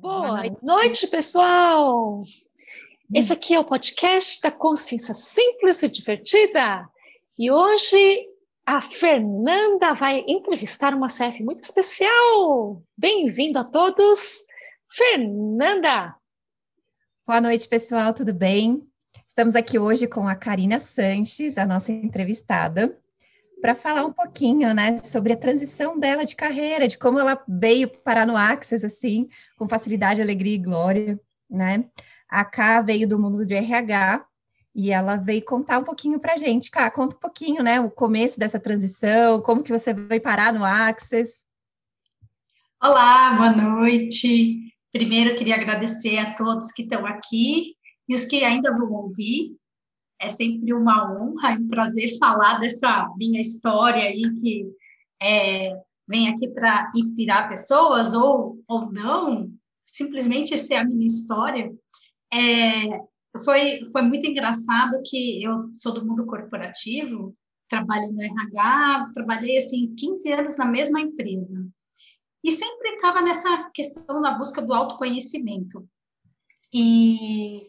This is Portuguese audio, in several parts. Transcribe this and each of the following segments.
Boa noite, pessoal! Esse aqui é o podcast da Consciência Simples e Divertida. E hoje a Fernanda vai entrevistar uma CF muito especial. Bem-vindo a todos, Fernanda! Boa noite, pessoal, tudo bem? Estamos aqui hoje com a Karina Sanches, a nossa entrevistada para falar um pouquinho, né, sobre a transição dela de carreira, de como ela veio parar no Access, assim, com facilidade, alegria e glória, né? A Ká veio do mundo de RH e ela veio contar um pouquinho para a gente. Ká, conta um pouquinho, né, o começo dessa transição, como que você veio parar no Access. Olá, boa noite. Primeiro, queria agradecer a todos que estão aqui e os que ainda vão ouvir. É sempre uma honra e um prazer falar dessa minha história aí que é, vem aqui para inspirar pessoas ou, ou não, simplesmente ser a minha história. É, foi, foi muito engraçado que eu sou do mundo corporativo, trabalho no RH, trabalhei assim 15 anos na mesma empresa. E sempre estava nessa questão da busca do autoconhecimento. E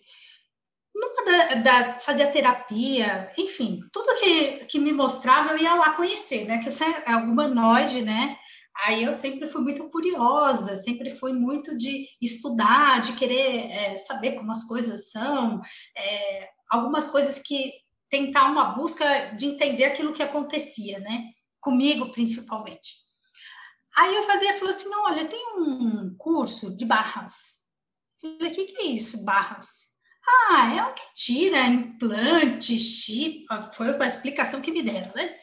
numa da, da, fazia terapia, enfim, tudo que, que me mostrava eu ia lá conhecer, né? Que eu sei, é humanoide, né? Aí eu sempre fui muito curiosa, sempre fui muito de estudar, de querer é, saber como as coisas são, é, algumas coisas que tentar uma busca de entender aquilo que acontecia, né? Comigo principalmente. Aí eu fazia, falou assim, não, olha, tem um curso de barras. Eu falei, o que, que é isso, barras? Ah, é o que tira implante, chip, foi a explicação que me deram, né?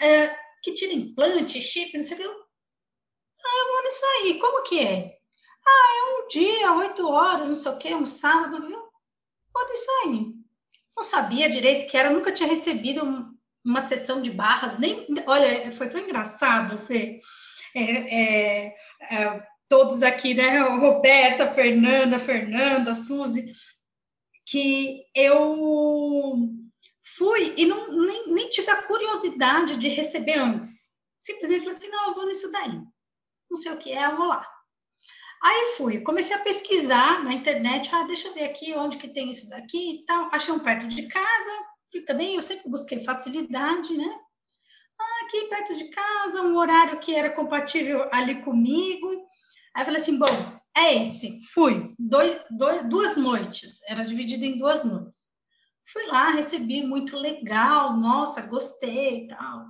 É, que tira implante, chip, não sei o que. Ah, eu vou nisso aí, como que é? Ah, é um dia, oito horas, não sei o que, um sábado, viu? Vou nisso aí. Não sabia direito que era, nunca tinha recebido uma sessão de barras, nem. Olha, foi tão engraçado, Fê. É, é, é, todos aqui, né? Roberta, Fernanda, Fernanda, Suzy, que eu fui e não, nem, nem tive a curiosidade de receber antes. Simplesmente falei assim, não, eu vou nisso daí. Não sei o que é, eu vou lá. Aí fui, comecei a pesquisar na internet, ah, deixa eu ver aqui onde que tem isso daqui e tal. Achei um perto de casa, que também eu sempre busquei facilidade, né? Ah, aqui perto de casa, um horário que era compatível ali comigo. Aí falei assim, bom, é esse. Fui. Dois, dois, duas noites. Era dividido em duas noites. Fui lá, recebi, muito legal. Nossa, gostei e tal.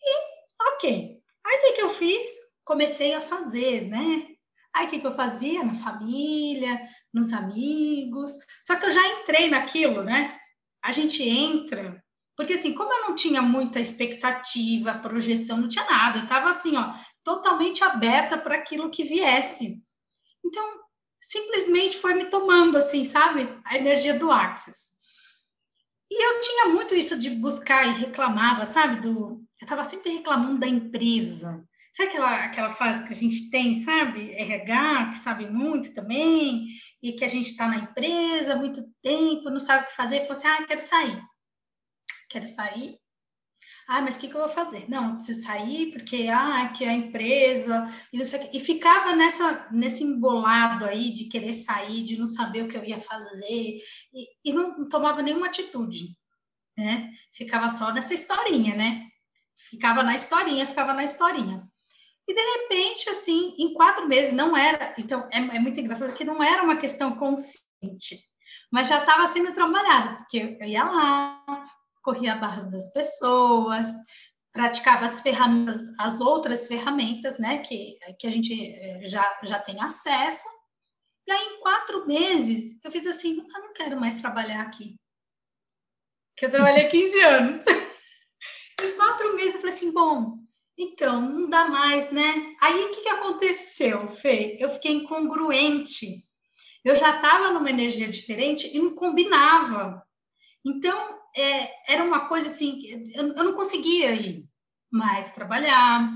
E, ok. Aí, o que, eu fiz? Comecei a fazer, né? Aí, o que, que eu fazia? Na família, nos amigos. Só que eu já entrei naquilo, né? A gente entra porque, assim, como eu não tinha muita expectativa, projeção, não tinha nada, eu estava assim, ó, totalmente aberta para aquilo que viesse. Então, simplesmente foi me tomando, assim, sabe? A energia do Axis. E eu tinha muito isso de buscar e reclamava, sabe? Do, eu estava sempre reclamando da empresa. Sabe aquela, aquela fase que a gente tem, sabe? RH, que sabe muito também, e que a gente está na empresa há muito tempo, não sabe o que fazer, e falou assim: ah, quero sair. Quero sair ah, mas o que, que eu vou fazer? Não, preciso sair porque ah, que a empresa e não sei o que. E ficava nessa, nesse embolado aí de querer sair, de não saber o que eu ia fazer, e, e não, não tomava nenhuma atitude, né? Ficava só nessa historinha, né? Ficava na historinha, ficava na historinha. E de repente, assim, em quatro meses, não era. Então, é, é muito engraçado que não era uma questão consciente, mas já estava sendo trabalhada, porque eu ia lá, corria a barras das pessoas, praticava as ferramentas, as outras ferramentas, né, que, que a gente eh, já, já tem acesso. E aí, em quatro meses, eu fiz assim: eu não quero mais trabalhar aqui. Que eu trabalhei 15 anos. em quatro meses, eu falei assim: bom, então, não dá mais, né? Aí, o que, que aconteceu, Fê? Eu fiquei incongruente. Eu já estava numa energia diferente e não combinava. Então, é, era uma coisa assim, eu, eu, não conseguia ir mais trabalhar.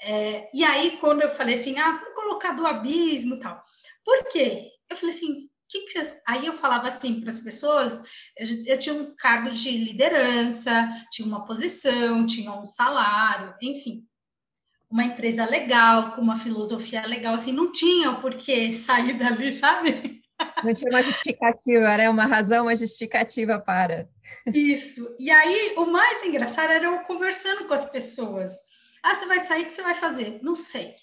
É, e aí, quando eu falei assim, ah, vamos colocar do abismo e tal. Por quê? Eu falei assim, que que você... aí eu falava assim para as pessoas, eu, eu, tinha um cargo de liderança, tinha uma posição, tinha um salário, enfim. uma empresa legal, com uma filosofia legal, assim, não tinha por que sair dali, sabe? Não tinha uma justificativa, né? Uma razão, uma justificativa para. Isso. E aí, o mais engraçado era eu conversando com as pessoas. Ah, você vai sair, o que você vai fazer? Não sei.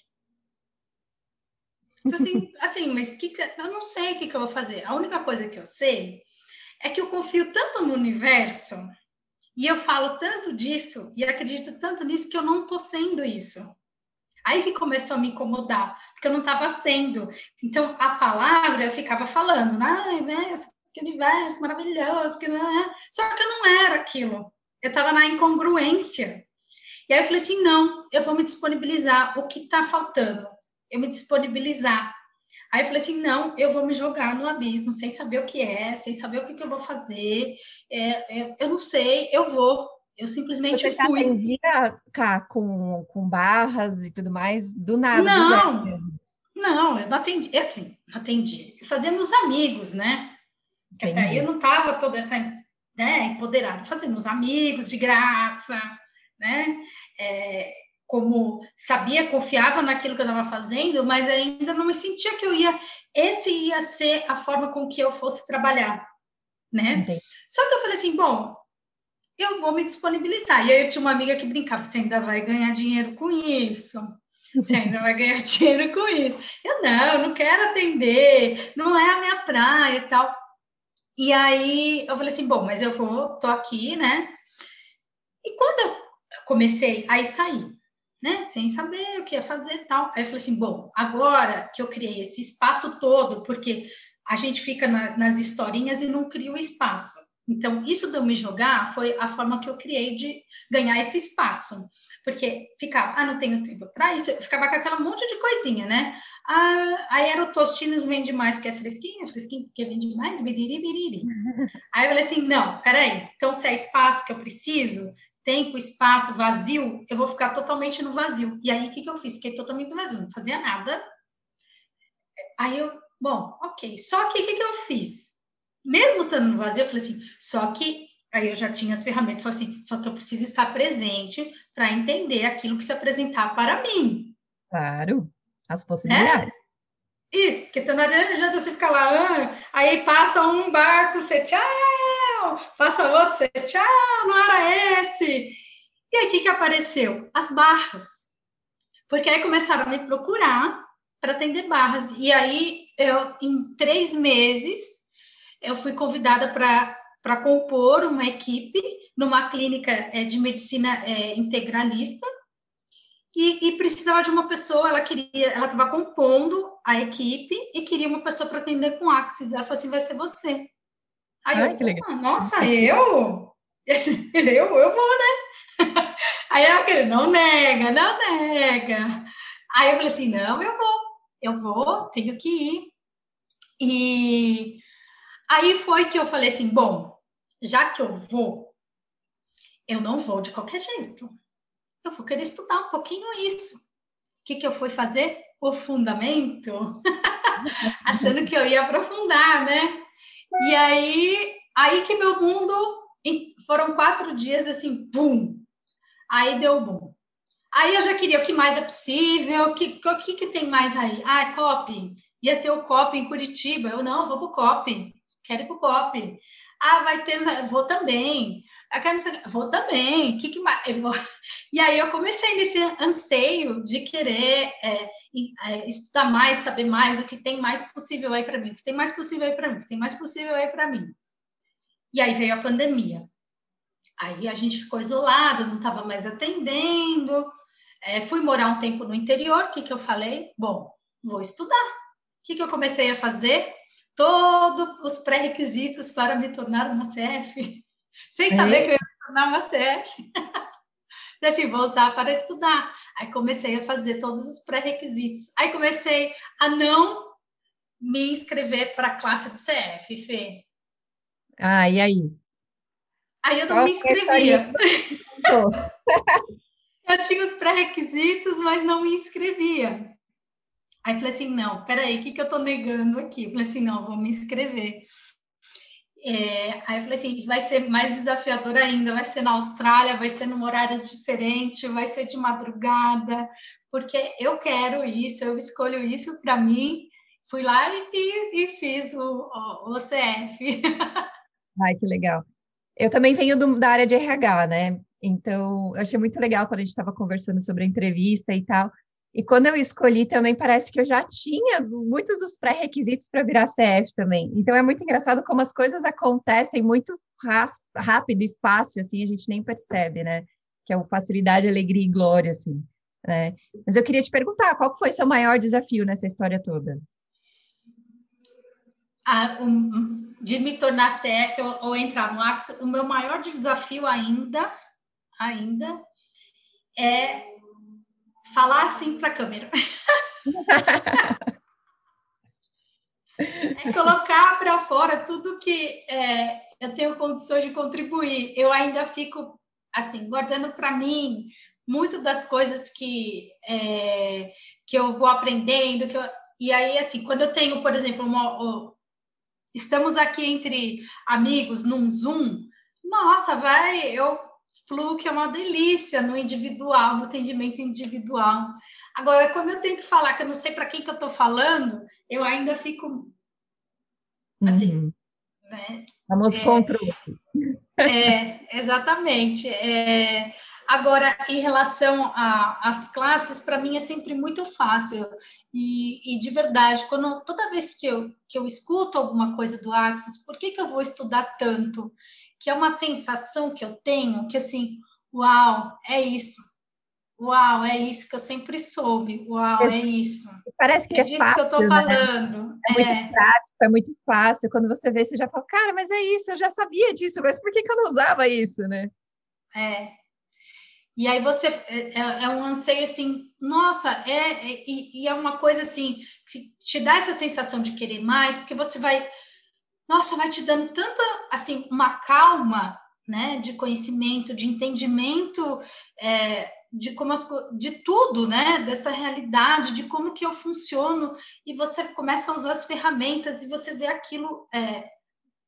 Tipo assim, assim mas que, que eu não sei o que, que eu vou fazer. A única coisa que eu sei é que eu confio tanto no universo e eu falo tanto disso e acredito tanto nisso que eu não estou sendo isso. Aí que começou a me incomodar, porque eu não estava sendo. Então, a palavra eu ficava falando, ai, né, que universo maravilhoso, que não é. Só que eu não era aquilo. Eu estava na incongruência. E aí eu falei assim: não, eu vou me disponibilizar. O que está faltando? Eu me disponibilizar. Aí eu falei assim: não, eu vou me jogar no abismo, sem saber o que é, sem saber o que, que eu vou fazer. É, é, eu não sei, eu vou. Eu simplesmente Você fui. Você atendia cá, com, com barras e tudo mais, do nada? Não, não, eu não atendi. Eu, assim, atendi. Fazíamos amigos, né? Entendi. Até aí eu não estava toda essa né, empoderada. Fazíamos amigos de graça, né? É, como sabia, confiava naquilo que eu estava fazendo, mas ainda não me sentia que eu ia, esse ia ser a forma com que eu fosse trabalhar, né? Entendi. Só que eu falei assim, bom, eu vou me disponibilizar. E aí eu tinha uma amiga que brincava, você ainda vai ganhar dinheiro com isso. Você ainda vai ganhar dinheiro com isso. Eu não, eu não quero atender, não é a minha praia e tal. E aí eu falei assim, bom, mas eu vou, tô aqui, né? E quando eu comecei a sair, né, sem saber o que ia fazer e tal. Aí eu falei assim, bom, agora que eu criei esse espaço todo, porque a gente fica na, nas historinhas e não cria o espaço. Então, isso de eu me jogar foi a forma que eu criei de ganhar esse espaço. Porque ficava, ah, não tenho tempo para isso, eu ficava com aquela monte de coisinha, né? Ah, aí era o Tostinos vende mais porque é fresquinho, fresquinho porque vende mais, biriri, biriri. Aí eu falei assim, não, peraí, então se é espaço que eu preciso, tempo, espaço, vazio, eu vou ficar totalmente no vazio. E aí, o que, que eu fiz? Fiquei totalmente no vazio, não fazia nada. Aí eu, bom, ok. Só que o que, que eu fiz? Mesmo estando no vazio, eu falei assim, só que aí eu já tinha as ferramentas, falei assim, só que eu preciso estar presente para entender aquilo que se apresentar para mim. Claro, as possibilidades. É? Isso, porque não adianta você ficar lá, ah, aí passa um barco, você tchau, passa outro, você tchau, não era esse. E aí, o que, que apareceu? As barras. Porque aí começaram a me procurar para atender barras. E aí, eu, em três meses, eu fui convidada para compor uma equipe numa clínica é, de medicina é, integralista. E, e, precisava de uma pessoa, ela queria, ela estava compondo a equipe e queria uma pessoa para atender com Axis. Ela falou assim: vai ser você. Aí Ai, eu, que legal. nossa, eu? Eu, eu vou, né? Aí ela não nega, não nega. Aí eu falei assim, não, eu vou, eu vou, tenho que ir. E aí foi que eu falei assim, bom, já que eu vou, eu não vou de qualquer jeito. Eu vou querer estudar um pouquinho isso. O que, que eu fui fazer? O fundamento. Achando que eu ia aprofundar, né? E aí, aí que meu mundo foram quatro dias assim, pum. Aí deu bom. Aí eu já queria o que mais é possível, o que, o que, que tem mais aí? Ah, é COP. Ia ter o COP em Curitiba. Eu não, vou pro COP. Quero ir pro COP. Ah, vai ter, vou também. Eu quero, vou também. Que que mais? Vou... E aí eu comecei nesse anseio de querer é, é, estudar mais, saber mais o que tem mais possível aí para mim, o que tem mais possível aí para mim, o que tem mais possível aí para mim. E aí veio a pandemia. Aí a gente ficou isolado, não estava mais atendendo. É, fui morar um tempo no interior. O que, que eu falei? Bom, vou estudar. O que, que eu comecei a fazer? Todos os pré-requisitos para me tornar uma CF, sem saber é. que eu ia me tornar uma CF. assim, vou usar para estudar. Aí comecei a fazer todos os pré-requisitos. Aí comecei a não me inscrever para a classe do CF, Fê. Ah, e aí? Aí eu não Qual me inscrevia. eu tinha os pré-requisitos, mas não me inscrevia. Aí falei assim, não, peraí, o que, que eu estou negando aqui? falei assim, não, vou me inscrever. É, aí eu falei assim, vai ser mais desafiador ainda, vai ser na Austrália, vai ser num horário diferente, vai ser de madrugada, porque eu quero isso, eu escolho isso para mim. Fui lá e, e fiz o, o, o CF. Ai, que legal. Eu também venho do, da área de RH, né? Então, eu achei muito legal quando a gente estava conversando sobre a entrevista e tal. E quando eu escolhi também, parece que eu já tinha muitos dos pré-requisitos para virar CF também. Então, é muito engraçado como as coisas acontecem muito rápido e fácil, assim, a gente nem percebe, né? Que é o facilidade, alegria e glória, assim. Né? Mas eu queria te perguntar, qual foi seu maior desafio nessa história toda? Ah, um, de me tornar CF ou, ou entrar no Axo, o meu maior desafio ainda, ainda, é falar assim para a câmera. é colocar para fora tudo que é, eu tenho condições de contribuir. Eu ainda fico assim guardando para mim muito das coisas que é, que eu vou aprendendo, que eu, e aí assim quando eu tenho, por exemplo, uma, estamos aqui entre amigos num Zoom, nossa, vai, eu fluo que é uma delícia no individual, no atendimento individual. Agora, quando eu tenho que falar que eu não sei para quem que eu estou falando, eu ainda fico assim, uhum. né? Famoso é, controle. É, exatamente. É, agora, em relação às classes, para mim é sempre muito fácil. E, e, de verdade, quando toda vez que eu, que eu escuto alguma coisa do Axis, por que, que eu vou estudar tanto? Que é uma sensação que eu tenho que assim, uau, é isso. Uau, é isso que eu sempre soube. Uau, é isso. Parece que é, é disso fácil, que eu estou né? falando. É, é, muito prático, é muito fácil. Quando você vê, você já fala, cara, mas é isso, eu já sabia disso, mas por que, que eu não usava isso, né? É. E aí você é, é, é um anseio assim, nossa, é, é e, e é uma coisa assim que te dá essa sensação de querer mais, porque você vai nossa, vai te dando tanta, assim, uma calma, né, de conhecimento, de entendimento é, de como as, de tudo, né, dessa realidade, de como que eu funciono, e você começa a usar as ferramentas e você vê aquilo é,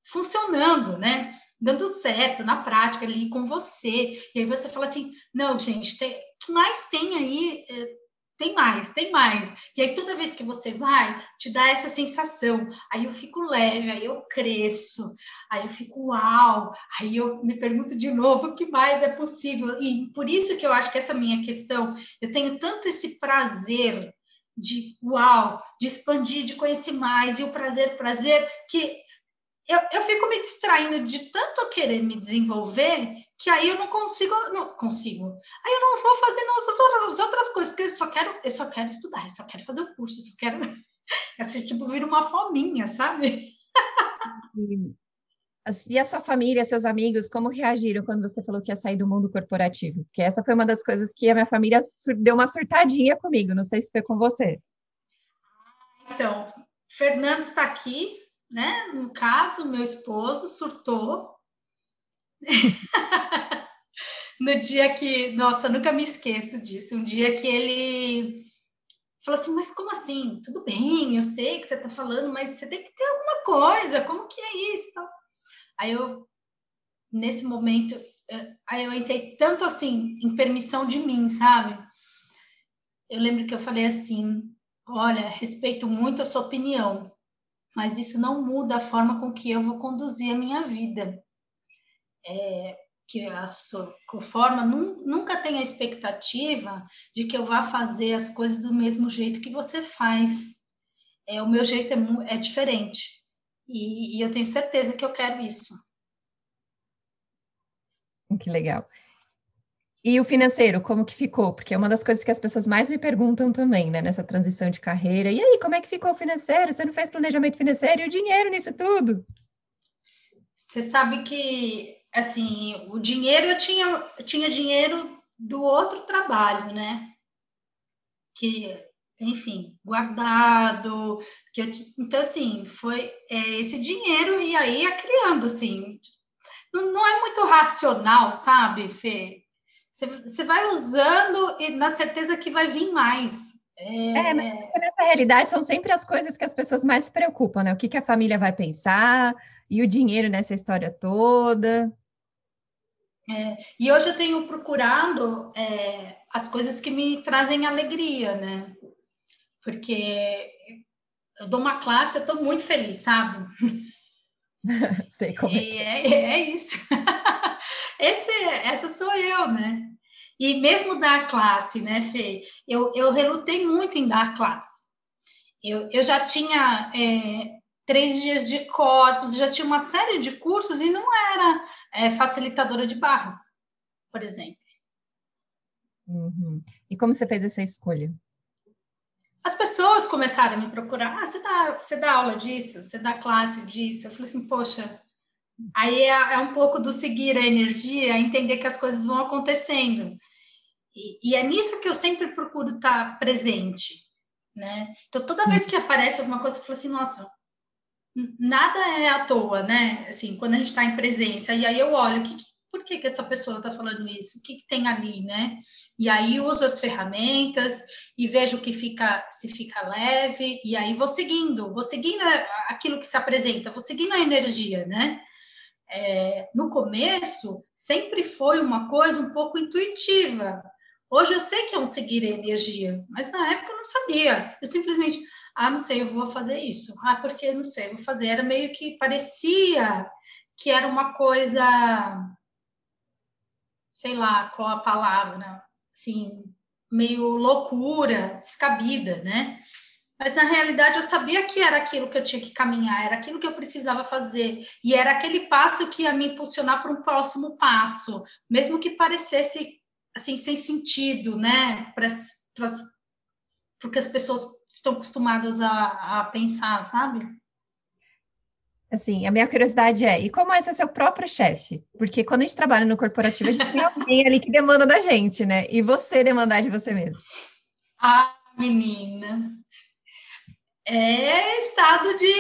funcionando, né, dando certo na prática ali com você, e aí você fala assim, não, gente, tem, que mais tem aí é, tem mais, tem mais. E aí toda vez que você vai, te dá essa sensação. Aí eu fico leve, aí eu cresço, aí eu fico uau, aí eu me pergunto de novo o que mais é possível. E por isso que eu acho que essa minha questão, eu tenho tanto esse prazer de uau, de expandir, de conhecer mais, e o prazer, prazer, que eu, eu fico me distraindo de tanto querer me desenvolver que aí eu não consigo, não consigo. Aí eu não vou fazer as outras coisas, porque eu só quero, eu só quero estudar, eu só quero fazer o curso, eu só quero. Assim, tipo, vir uma fominha, sabe? E a sua família, seus amigos, como reagiram quando você falou que ia sair do mundo corporativo? Porque essa foi uma das coisas que a minha família deu uma surtadinha comigo, não sei se foi com você. Então, Fernando está aqui, né? No caso, meu esposo surtou. No dia que, nossa, nunca me esqueço disso. Um dia que ele falou assim: Mas como assim? Tudo bem, eu sei que você está falando, mas você tem que ter alguma coisa, como que é isso? Aí eu, nesse momento, eh, aí eu entrei tanto assim, em permissão de mim, sabe? Eu lembro que eu falei assim: Olha, respeito muito a sua opinião, mas isso não muda a forma com que eu vou conduzir a minha vida. É, que a sua forma nunca tem a expectativa de que eu vá fazer as coisas do mesmo jeito que você faz. É, o meu jeito é, é diferente. E, e eu tenho certeza que eu quero isso. Que legal. E o financeiro, como que ficou? Porque é uma das coisas que as pessoas mais me perguntam também, né, nessa transição de carreira. E aí, como é que ficou o financeiro? Você não fez planejamento financeiro e o dinheiro nisso tudo? Você sabe que, assim, o dinheiro, eu tinha, eu tinha dinheiro do outro trabalho, né? Que, enfim, guardado. Que eu, então, assim, foi é, esse dinheiro e aí ia criando, assim. Não, não é muito racional, sabe, Fê? Você, vai usando e na certeza que vai vir mais. É... é, mas nessa realidade são sempre as coisas que as pessoas mais se preocupam, né? O que, que a família vai pensar e o dinheiro nessa história toda. É, e hoje eu tenho procurado é, as coisas que me trazem alegria, né? Porque eu dou uma classe, eu estou muito feliz, sabe? Sei como é. É, é, isso. Esse, essa sou eu, né? E mesmo dar classe, né, Fê? Eu, eu relutei muito em dar classe. Eu, eu já tinha é, três dias de corpos, já tinha uma série de cursos e não era é, facilitadora de barras, por exemplo. Uhum. E como você fez essa escolha? As pessoas começaram a me procurar. Ah, você dá, você dá aula disso? Você dá classe disso? Eu falei assim, poxa. Aí é, é um pouco do seguir a energia, entender que as coisas vão acontecendo. E, e é nisso que eu sempre procuro estar presente, né? Então, toda vez que aparece alguma coisa, eu falo assim, nossa, nada é à toa, né? Assim, quando a gente está em presença, e aí eu olho, que, por que, que essa pessoa está falando isso? O que, que, tem ali, né? E aí uso as ferramentas e vejo que fica, se fica leve, e aí vou seguindo, vou seguindo aquilo que se apresenta, vou seguindo a energia, né? É, no começo, sempre foi uma coisa um pouco intuitiva. Hoje eu sei que é um seguir a energia, mas na época eu não sabia. Eu simplesmente, ah, não sei, eu vou fazer isso. Ah, porque não sei, eu vou fazer. Era meio que parecia que era uma coisa, sei lá, qual a palavra, assim, meio loucura, descabida, né? Mas na realidade eu sabia que era aquilo que eu tinha que caminhar, era aquilo que eu precisava fazer, e era aquele passo que ia me impulsionar para um próximo passo, mesmo que parecesse assim sem sentido, né? Para porque as pessoas estão acostumadas a, a pensar, sabe? Assim, a minha curiosidade é, e como é ser seu próprio chefe? Porque quando a gente trabalha no corporativo, a gente tem alguém ali que demanda da gente, né? E você demandar de você mesmo. Ah, menina. É estado de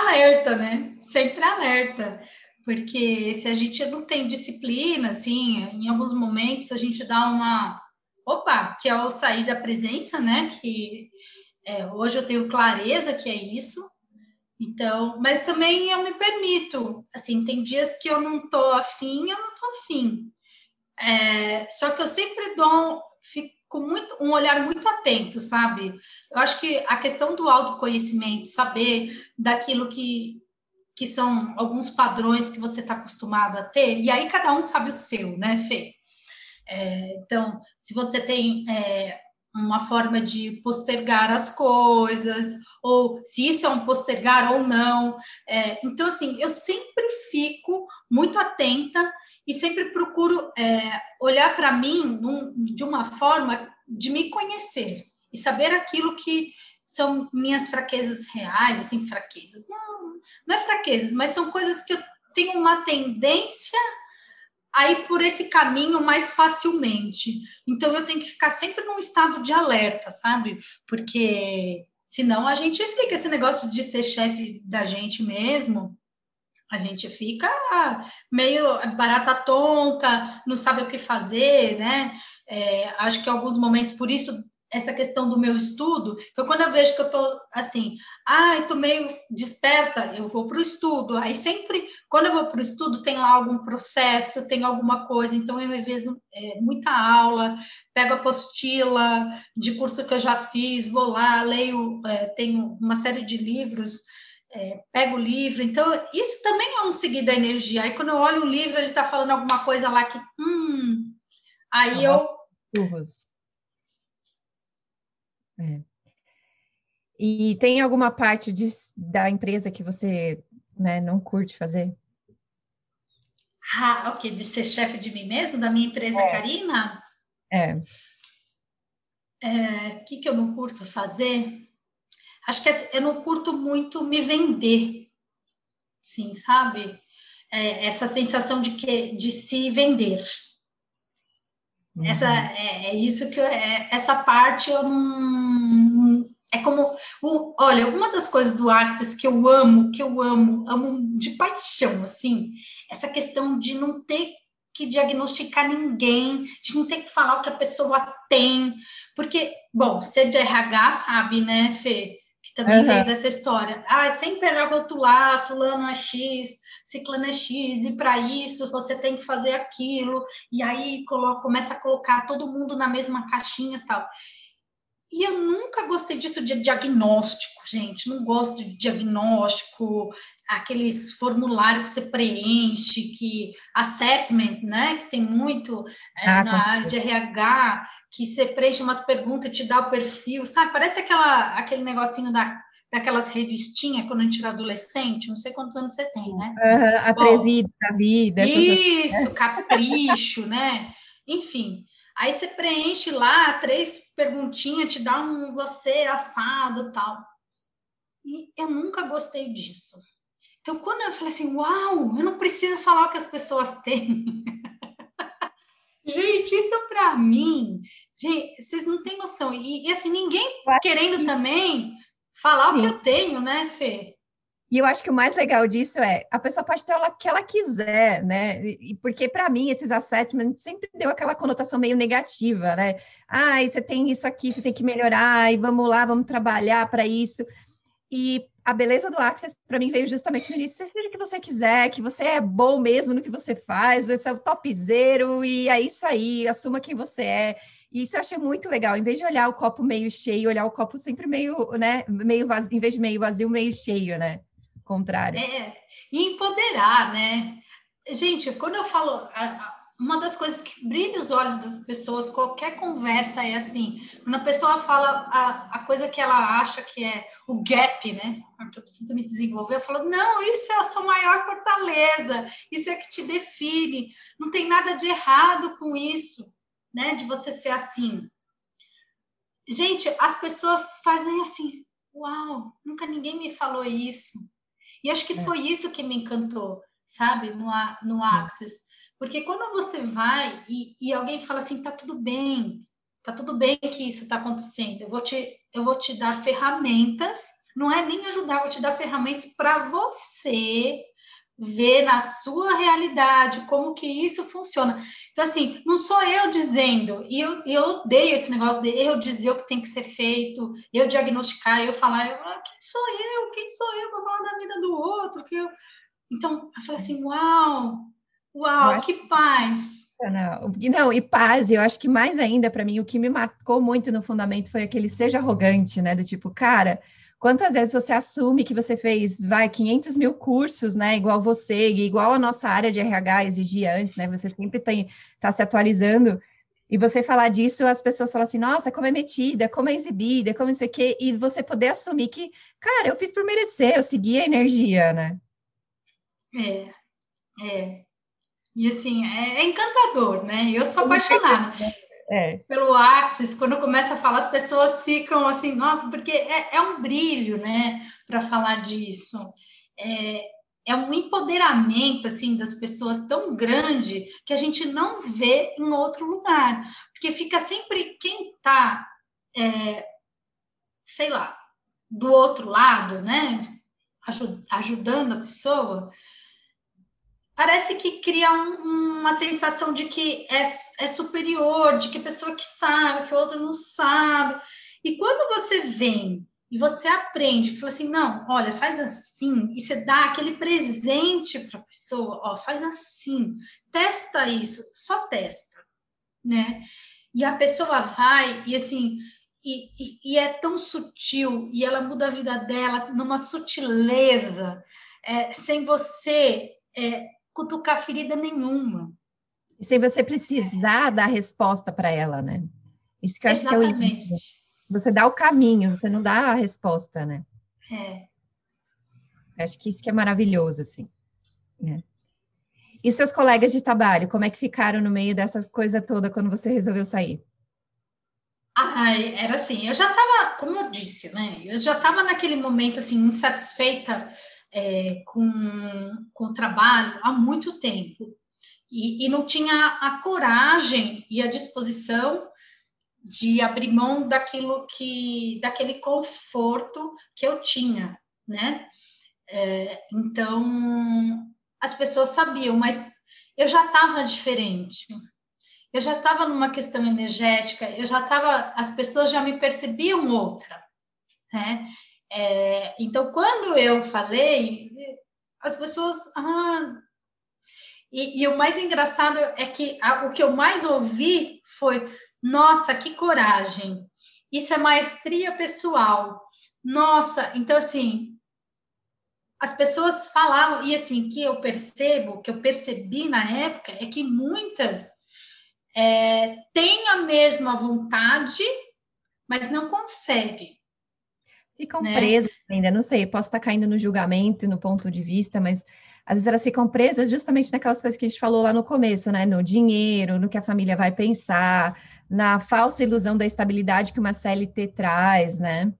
alerta, né? Sempre alerta. Porque se a gente não tem disciplina, assim, em alguns momentos a gente dá uma opa, que é o sair da presença, né? Que é, hoje eu tenho clareza que é isso. Então, mas também eu me permito, assim, tem dias que eu não tô afim, eu não tô afim. É, só que eu sempre dou, fico muito, um olhar muito atento, sabe? Eu acho que a questão do autoconhecimento, saber daquilo que, que são alguns padrões que você está acostumado a ter, e aí cada um sabe o seu, né, Fê? É, então, se você tem é, uma forma de postergar as coisas, ou se isso é um postergar ou não. É, então, assim, eu sempre fico muito atenta e sempre procuro é, olhar para mim num, de uma forma de me conhecer e saber aquilo que são minhas fraquezas reais, assim, fraquezas. Não, não é fraquezas, mas são coisas que eu tenho uma tendência aí por esse caminho mais facilmente. Então eu tenho que ficar sempre num estado de alerta, sabe? Porque senão a gente fica esse negócio de ser chefe da gente mesmo. A gente fica meio barata tonta, não sabe o que fazer, né? É, acho que alguns momentos, por isso essa questão do meu estudo. Então, quando eu vejo que eu estou assim, ah, estou meio dispersa, eu vou para o estudo. Aí sempre, quando eu vou para o estudo, tem lá algum processo, tem alguma coisa. Então, eu reviso é, muita aula, pego a apostila de curso que eu já fiz, vou lá, leio, é, tenho uma série de livros. É, pego o livro, então isso também é um seguir da energia. Aí quando eu olho um livro, ele está falando alguma coisa lá que, hum, aí eu é. E tem alguma parte de, da empresa que você né, não curte fazer? Ah, ok, de ser chefe de mim mesmo, da minha empresa é. Karina? É. O é, que, que eu não curto fazer? Acho que eu não curto muito me vender, sim, sabe? É, essa sensação de que de se vender. Uhum. Essa é, é, isso que eu, é, essa parte eu não é como o, olha uma das coisas do Access que eu amo que eu amo amo de paixão assim essa questão de não ter que diagnosticar ninguém, gente não tem que falar o que a pessoa tem, porque, bom, você de RH sabe, né, Fê? Que também uhum. veio dessa história. Ah, sempre era rotular, fulano é X, ciclano é X, e para isso você tem que fazer aquilo, e aí coloca, começa a colocar todo mundo na mesma caixinha e tal. E eu nunca gostei disso de diagnóstico, gente. Não gosto de diagnóstico, aqueles formulários que você preenche, que assessment, né? Que tem muito é, ah, na área de RH, que você preenche umas perguntas e te dá o perfil, sabe? Parece aquela, aquele negocinho da, daquelas revistinhas quando a gente era adolescente, não sei quantos anos você tem, né? Uhum, atrevido da vida. Isso, capricho, né? Enfim. Aí você preenche lá três perguntinhas, te dá um você assado tal. E eu nunca gostei disso. Então, quando eu falei assim, uau, eu não preciso falar o que as pessoas têm. gente, isso para mim, gente, vocês não têm noção. E, e assim, ninguém querendo também falar Sim. o que eu tenho, né, Fê? E eu acho que o mais legal disso é a pessoa pode ter o que ela quiser, né? E porque para mim esses assessments sempre deu aquela conotação meio negativa, né? Ah, você tem isso aqui, você tem que melhorar e vamos lá, vamos trabalhar para isso. E a beleza do Access para mim veio justamente nisso. Seja o que você quiser, que você é bom mesmo no que você faz, você é o topzero e é isso aí, assuma quem você é. E isso eu achei muito legal. Em vez de olhar o copo meio cheio, olhar o copo sempre meio, né, meio vazio, em vez de meio vazio, meio cheio, né? Contrário. É, empoderar, né? Gente, quando eu falo, uma das coisas que brilha os olhos das pessoas, qualquer conversa é assim, quando a pessoa fala a, a coisa que ela acha que é o gap, né? Que eu preciso me desenvolver, eu falo, não, isso é a sua maior fortaleza, isso é que te define, não tem nada de errado com isso, né? De você ser assim. Gente, as pessoas fazem assim, uau, nunca ninguém me falou isso. E acho que é. foi isso que me encantou, sabe, no, no Access. Porque quando você vai e, e alguém fala assim, tá tudo bem, tá tudo bem que isso está acontecendo, eu vou, te, eu vou te dar ferramentas, não é nem ajudar, vou te dar ferramentas para você ver na sua realidade como que isso funciona. Então, assim, não sou eu dizendo, e eu, eu odeio esse negócio de eu dizer o que tem que ser feito, eu diagnosticar, eu falar, eu, ah, quem sou eu? Quem sou eu para falar da vida do outro? Que eu... Então, eu falei assim, uau, uau, que paz. Não, não, e paz, eu acho que mais ainda para mim, o que me marcou muito no fundamento foi aquele seja arrogante, né? Do tipo, cara, Quantas vezes você assume que você fez, vai, 500 mil cursos, né? Igual você, igual a nossa área de RH exigia antes, né? Você sempre está se atualizando. E você falar disso, as pessoas falam assim, nossa, como é metida, como é exibida, como isso aqui, e você poder assumir que, cara, eu fiz por merecer, eu segui a energia, né? É, é. E assim, é, é encantador, né? Eu sou apaixonada. É. Pelo Axis, quando começa a falar, as pessoas ficam assim, nossa, porque é, é um brilho, né, para falar disso. É, é um empoderamento, assim, das pessoas tão grande que a gente não vê em outro lugar. Porque fica sempre quem está, é, sei lá, do outro lado, né, ajudando a pessoa, parece que cria um, uma sensação de que é, é superior, de que a pessoa que sabe, que o outro não sabe. E quando você vem e você aprende, que fala assim, não, olha, faz assim, e você dá aquele presente para a pessoa, ó, faz assim, testa isso, só testa, né? E a pessoa vai e assim, e, e, e é tão sutil, e ela muda a vida dela numa sutileza, é, sem você é, cutucar ferida nenhuma. E sem você precisar dar resposta para ela, né? Isso que eu acho Exatamente. que é o Você dá o caminho, você não dá a resposta, né? É. Acho que isso que é maravilhoso, assim. Né? E seus colegas de trabalho, como é que ficaram no meio dessa coisa toda quando você resolveu sair? Ai, era assim, eu já estava, como eu disse, né? Eu já estava naquele momento assim insatisfeita é, com, com trabalho há muito tempo e, e não tinha a coragem e a disposição de abrir mão daquilo que daquele conforto que eu tinha, né? É, então as pessoas sabiam, mas eu já estava diferente. Eu já estava numa questão energética, eu já estava, as pessoas já me percebiam outra, né? É, então, quando eu falei, as pessoas, ah, e, e, o mais engraçado é que a, o que eu mais ouvi foi: nossa, que coragem! Isso é maestria pessoal. Nossa, então assim, as pessoas falavam, e assim, que eu percebo, que eu percebi na época, é que muitas é, têm a mesma vontade, mas não conseguem. Ficam né? presas ainda, não sei, posso estar caindo no julgamento, no ponto de vista, mas às vezes elas ficam presas justamente naquelas coisas que a gente falou lá no começo, né? No dinheiro, no que a família vai pensar, na falsa ilusão da estabilidade que uma CLT traz, né?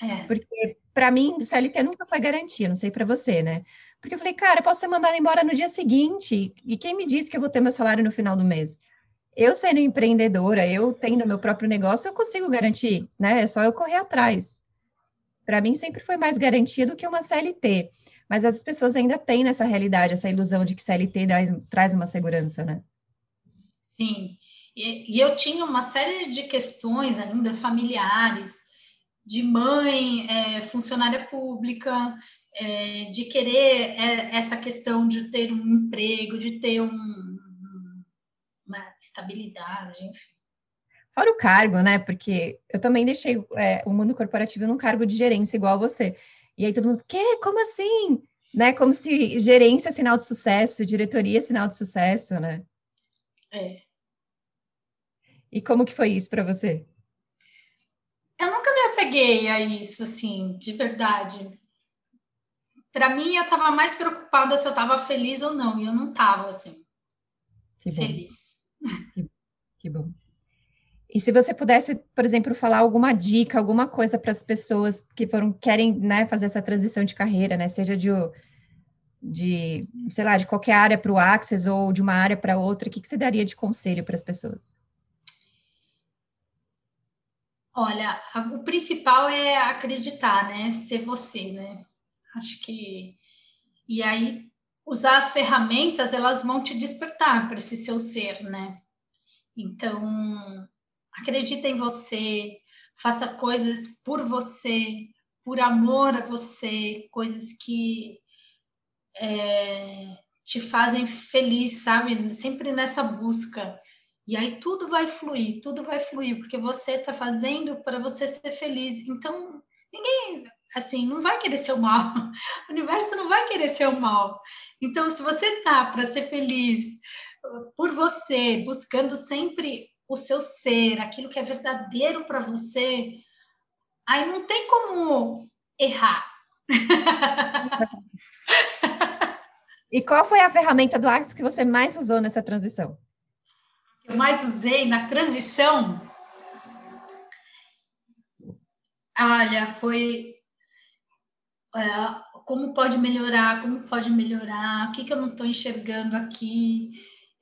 É. Porque para mim, CLT nunca foi garantia, não sei para você, né? Porque eu falei, cara, eu posso ser mandada embora no dia seguinte, e quem me disse que eu vou ter meu salário no final do mês? Eu sendo empreendedora, eu tendo meu próprio negócio, eu consigo garantir, né? É só eu correr atrás. Para mim sempre foi mais garantia do que uma CLT. Mas as pessoas ainda têm nessa realidade, essa ilusão de que CLT traz uma segurança, né? Sim. E, e eu tinha uma série de questões ainda familiares, de mãe, é, funcionária pública, é, de querer é, essa questão de ter um emprego, de ter um, uma estabilidade, enfim. Fora o cargo, né? Porque eu também deixei é, o mundo corporativo num cargo de gerência igual você. E aí todo mundo, quê? Como assim? Né? Como se gerência é sinal de sucesso, diretoria é sinal de sucesso, né? É. E como que foi isso para você? Eu nunca me apeguei a isso, assim, de verdade. Para mim, eu estava mais preocupada se eu estava feliz ou não, e eu não estava, assim, que feliz. Que, que bom. E se você pudesse, por exemplo, falar alguma dica, alguma coisa para as pessoas que foram querem né, fazer essa transição de carreira, né? Seja de, de sei lá, de qualquer área para o Access ou de uma área para outra, o que, que você daria de conselho para as pessoas? Olha, o principal é acreditar, né? Ser você, né? Acho que e aí usar as ferramentas, elas vão te despertar para esse seu ser, né? Então, acredita em você, faça coisas por você, por amor a você, coisas que é, te fazem feliz, sabe? Sempre nessa busca. E aí tudo vai fluir, tudo vai fluir, porque você está fazendo para você ser feliz. Então, ninguém, assim, não vai querer ser o mal. O universo não vai querer ser o mal. Então, se você tá para ser feliz por você, buscando sempre o seu ser, aquilo que é verdadeiro para você, aí não tem como errar. e qual foi a ferramenta do Axis que você mais usou nessa transição? Eu mais usei na transição. Olha, foi é, como pode melhorar, como pode melhorar, o que, que eu não estou enxergando aqui.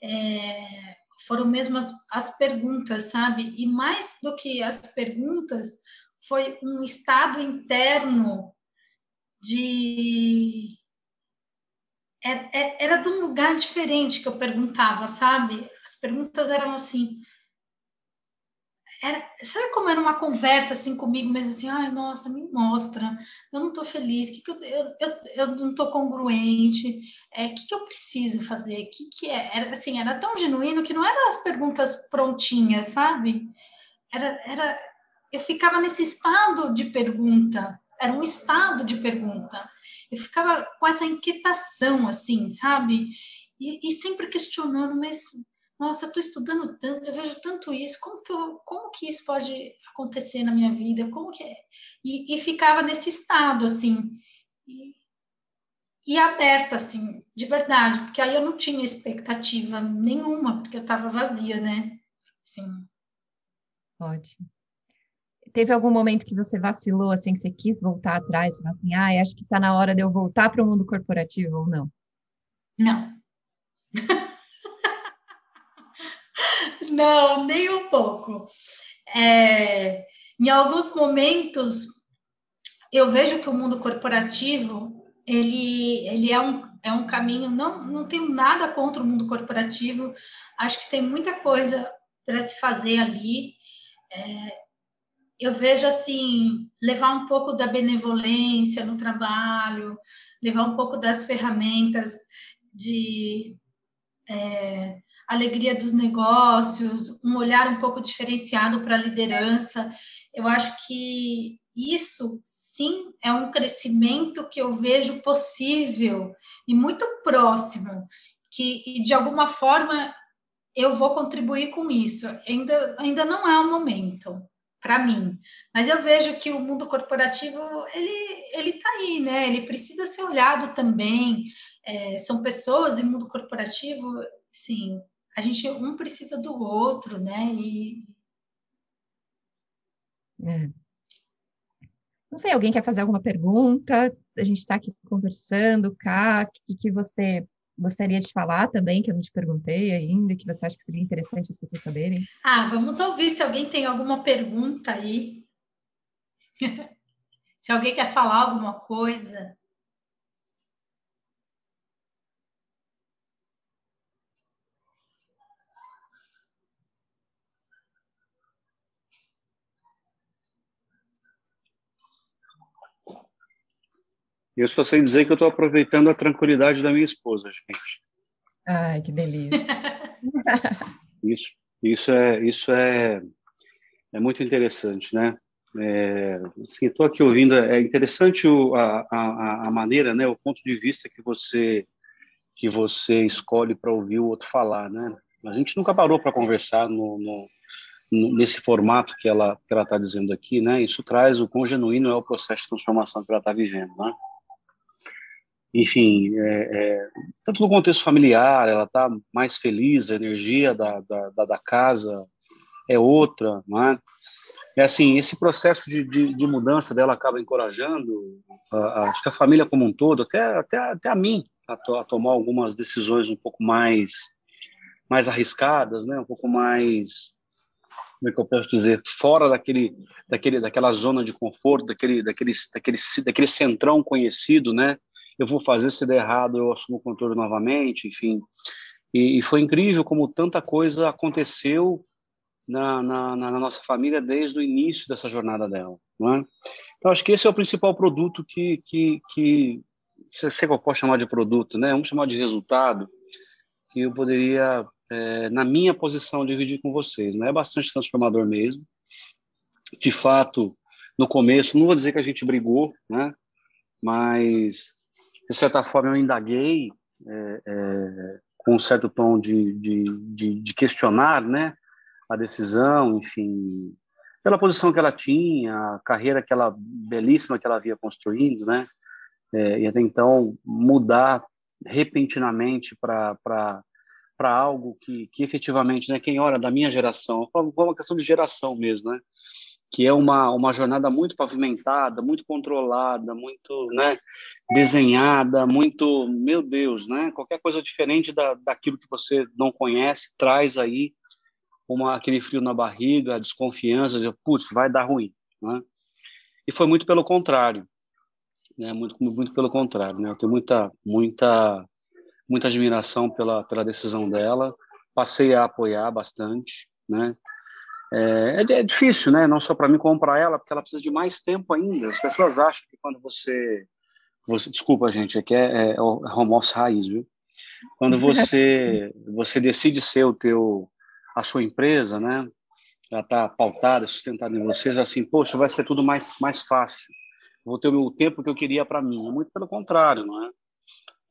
É, foram mesmo as, as perguntas, sabe? E mais do que as perguntas, foi um estado interno de. É, é, era de um lugar diferente que eu perguntava, sabe? As perguntas eram assim: era, sabe como era uma conversa assim comigo mesmo assim, ai, nossa, me mostra, eu não tô feliz, que, que eu, eu, eu, eu não tô congruente, é, o que, que eu preciso fazer, que, que é, era assim, era tão genuíno que não eram as perguntas prontinhas, sabe? Era, era, eu ficava nesse estado de pergunta, era um estado de pergunta, eu ficava com essa inquietação, assim, sabe? E, e sempre questionando, mas nossa, eu estou estudando tanto, eu vejo tanto isso, como que, eu, como que isso pode acontecer na minha vida? Como que é? E, e ficava nesse estado, assim, e, e aberta, assim, de verdade, porque aí eu não tinha expectativa nenhuma, porque eu estava vazia, né? Sim. Pode. Teve algum momento que você vacilou, assim, que você quis voltar atrás, falar assim, ah, acho que está na hora de eu voltar para o mundo corporativo ou não? Não. Não, nem um pouco. É, em alguns momentos, eu vejo que o mundo corporativo ele, ele é um, é um caminho, não, não tenho nada contra o mundo corporativo, acho que tem muita coisa para se fazer ali. É, eu vejo assim, levar um pouco da benevolência no trabalho, levar um pouco das ferramentas de é, alegria dos negócios, um olhar um pouco diferenciado para a liderança. Eu acho que isso sim é um crescimento que eu vejo possível e muito próximo, que de alguma forma eu vou contribuir com isso. Ainda, ainda não é o momento para mim, mas eu vejo que o mundo corporativo ele ele está aí, né? Ele precisa ser olhado também. É, são pessoas e mundo corporativo, sim. A gente um precisa do outro, né? E é. Não sei, alguém quer fazer alguma pergunta? A gente está aqui conversando, cá, o que, que você gostaria de falar também, que eu não te perguntei ainda, que você acha que seria interessante as pessoas saberem? Ah, vamos ouvir se alguém tem alguma pergunta aí. se alguém quer falar alguma coisa. E eu só sei dizer que eu estou aproveitando a tranquilidade da minha esposa, gente. Ai, que delícia. isso, isso é, isso é, é muito interessante, né? É, assim, estou aqui ouvindo, é interessante o, a, a, a, maneira, né, o ponto de vista que você que você escolhe para ouvir o outro falar, né? A gente nunca parou para conversar no, no, no, nesse formato que ela que ela está dizendo aqui, né? Isso traz o quão genuíno é o processo de transformação que ela está vivendo, né? Enfim, é, é, tanto no contexto familiar, ela está mais feliz, a energia da, da, da, casa é outra, não é? É assim, esse processo de, de, de mudança dela acaba encorajando, a, a, acho que a família como um todo, até, até, até a mim, a, to, a, tomar algumas decisões um pouco mais, mais arriscadas, né? um pouco mais, como é que eu posso dizer, fora daquele, daquele, daquela zona de conforto, daquele, daquele, daquele, daquele centrão conhecido, né? Eu vou fazer, se der errado eu assumo o controle novamente, enfim. E, e foi incrível como tanta coisa aconteceu na, na, na, nossa família desde o início dessa jornada dela, não é? Então, acho que esse é o principal produto que, que, que se que eu posso chamar de produto, né? Vamos chamar de resultado, que eu poderia, é, na minha posição, dividir com vocês. Né? É bastante transformador mesmo. De fato, no começo, não vou dizer que a gente brigou, né? Mas de certa forma, eu indaguei é, é, com um certo tom de, de, de, de, questionar né, a decisão, enfim, pela posição que ela tinha, a carreira que ela, belíssima que ela havia construindo, né, é, e até então mudar repentinamente para algo que, que efetivamente, né, quem olha da minha geração, foi uma questão de geração mesmo, né, que é uma, uma jornada muito pavimentada, muito controlada, muito né, desenhada, muito, meu Deus, né? Qualquer coisa diferente da, daquilo que você não conhece traz aí uma, aquele frio na barriga, a desconfiança, de, putz, vai dar ruim, né? E foi muito pelo contrário, né? Muito, muito pelo contrário, né? Eu tenho muita, muita, muita admiração pela, pela decisão dela, passei a apoiar bastante, né? É, é, é difícil, né? Não só para mim comprar ela, porque ela precisa de mais tempo ainda. As pessoas acham que quando você, você desculpa, gente, aqui é, é o home office raiz, viu? Quando você você decide ser o teu a sua empresa, né? Já está pautada, sustentada em você, já assim, poxa, vai ser tudo mais mais fácil. Vou ter o meu tempo que eu queria para mim. Muito pelo contrário, não é?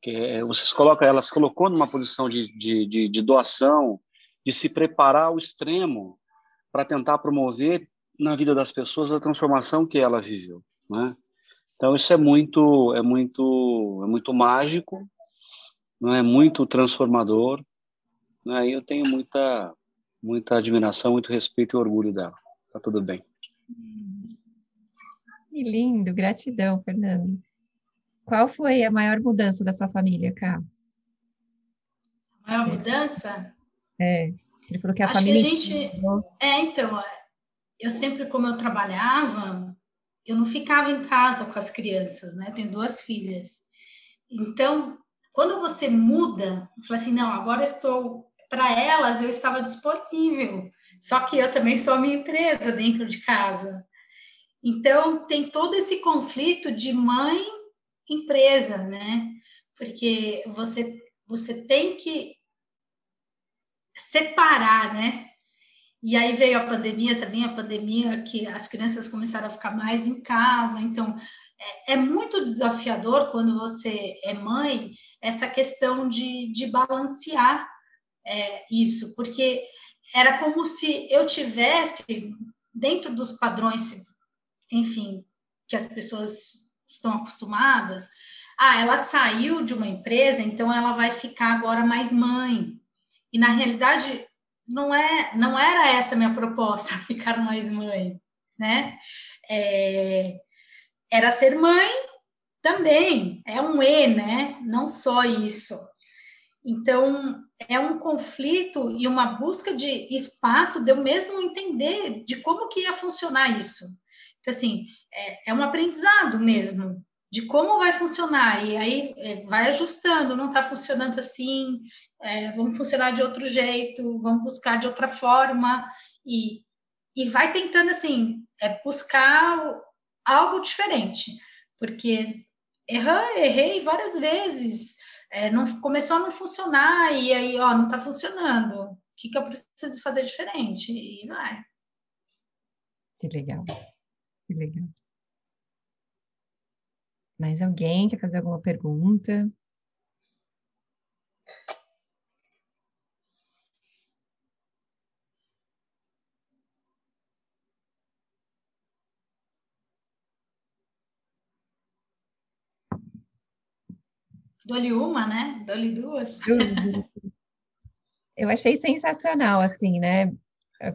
Que é, você se coloca, ela se colocou numa posição de, de, de, de doação, de se preparar ao extremo para tentar promover na vida das pessoas a transformação que ela viveu, né? Então isso é muito é muito é muito mágico, não é muito transformador, né? E eu tenho muita muita admiração, muito respeito e orgulho dela. Tá tudo bem. Que lindo, gratidão, Fernando. Qual foi a maior mudança da sua família, Cá? A maior mudança? É. Ele falou que a Acho família. Que a gente... É, então, eu sempre, como eu trabalhava, eu não ficava em casa com as crianças, né? Tenho duas filhas. Então, quando você muda, fala assim, não, agora eu estou para elas eu estava disponível. Só que eu também sou a minha empresa dentro de casa. Então tem todo esse conflito de mãe empresa, né? Porque você você tem que separar, né? E aí veio a pandemia também, a pandemia que as crianças começaram a ficar mais em casa, então é, é muito desafiador quando você é mãe essa questão de, de balancear é, isso, porque era como se eu tivesse dentro dos padrões, enfim, que as pessoas estão acostumadas. Ah, ela saiu de uma empresa, então ela vai ficar agora mais mãe. E na realidade não é, não era essa a minha proposta, ficar mais mãe, né? É, era ser mãe também, é um E, né? Não só isso. Então, é um conflito e uma busca de espaço de eu mesmo entender de como que ia funcionar isso. Então, assim, é, é um aprendizado mesmo de como vai funcionar, e aí é, vai ajustando, não está funcionando assim, é, vamos funcionar de outro jeito, vamos buscar de outra forma, e, e vai tentando, assim, é, buscar algo diferente, porque errei, errei várias vezes, é, não, começou a não funcionar, e aí, ó, não está funcionando, o que, que eu preciso fazer diferente? E vai. Que legal, que legal. Mais alguém quer fazer alguma pergunta? Dole uma, né? Dole duas. Eu achei sensacional, assim, né?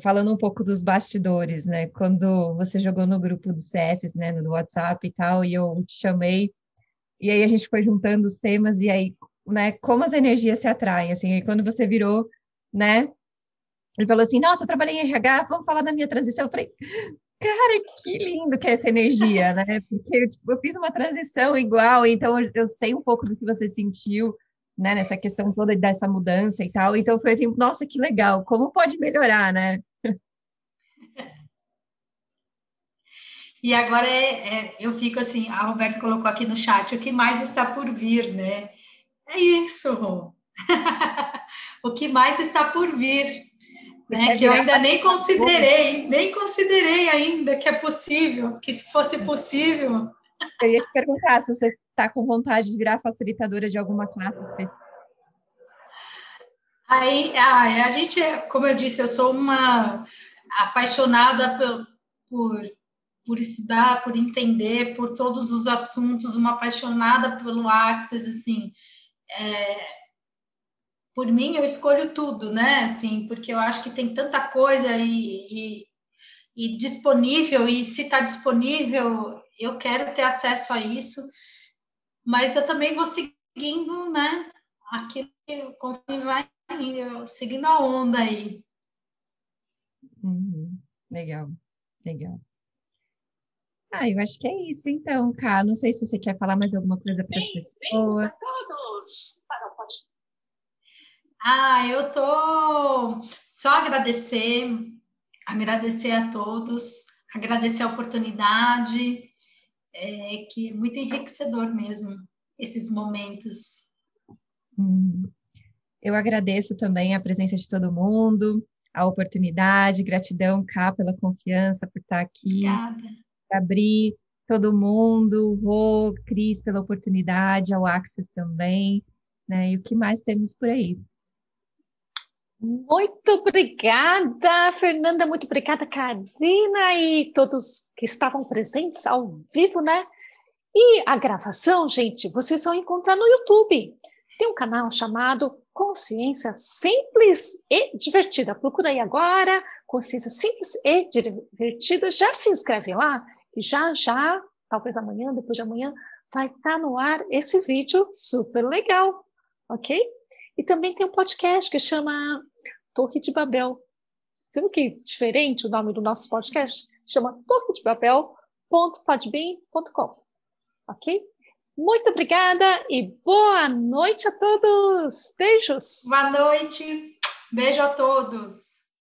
Falando um pouco dos bastidores, né? Quando você jogou no grupo dos CFs, né? No WhatsApp e tal, e eu te chamei, e aí a gente foi juntando os temas, e aí, né? Como as energias se atraem, assim, e quando você virou, né? Ele falou assim: Nossa, eu trabalhei em RH, vamos falar da minha transição. Eu falei: Cara, que lindo que é essa energia, né? Porque tipo, eu fiz uma transição igual, então eu, sei um pouco do que você sentiu, né? Nessa questão toda dessa mudança e tal. Então foi assim, nossa, que legal, como pode melhorar, né? E agora é, é, eu fico assim, a Roberta colocou aqui no chat, o que mais está por vir, né? É isso, Rô. o que mais está por vir né, que eu ainda nem considerei, nem considerei ainda que é possível, que se fosse possível. Eu ia te perguntar se você está com vontade de virar facilitadora de alguma classe específica. Aí, ah, a gente, como eu disse, eu sou uma apaixonada por, por, por estudar, por entender, por todos os assuntos, uma apaixonada pelo Access, assim, é, por mim, eu escolho tudo, né? Assim, porque eu acho que tem tanta coisa e, e, e disponível, e se está disponível, eu quero ter acesso a isso, mas eu também vou seguindo, né? Aquilo conforme vai eu, seguindo a onda aí. Uhum. Legal, legal. Ah, eu acho que é isso, então, Cá. Não sei se você quer falar mais alguma coisa para as pessoas. a todos podcast ah, eu tô só agradecer, agradecer a todos, agradecer a oportunidade, é, que é muito enriquecedor mesmo esses momentos. Hum. Eu agradeço também a presença de todo mundo, a oportunidade, gratidão, Cá, pela confiança, por estar aqui. Obrigada. Abrir todo mundo, Rô, Cris, pela oportunidade, ao Access também, né? E o que mais temos por aí? Muito obrigada, Fernanda, muito obrigada, Karina e todos que estavam presentes ao vivo, né? E a gravação, gente, vocês vão encontrar no YouTube. Tem um canal chamado Consciência Simples e Divertida. Procura aí agora, Consciência Simples e Divertida. Já se inscreve lá e já, já, talvez amanhã, depois de amanhã, vai estar no ar esse vídeo super legal, ok? E também tem um podcast que chama Torre de Babel. Você viu que diferente o nome do nosso podcast? Chama torre de Babel.podbean.com. Ok? Muito obrigada e boa noite a todos. Beijos. Boa noite. Beijo a todos.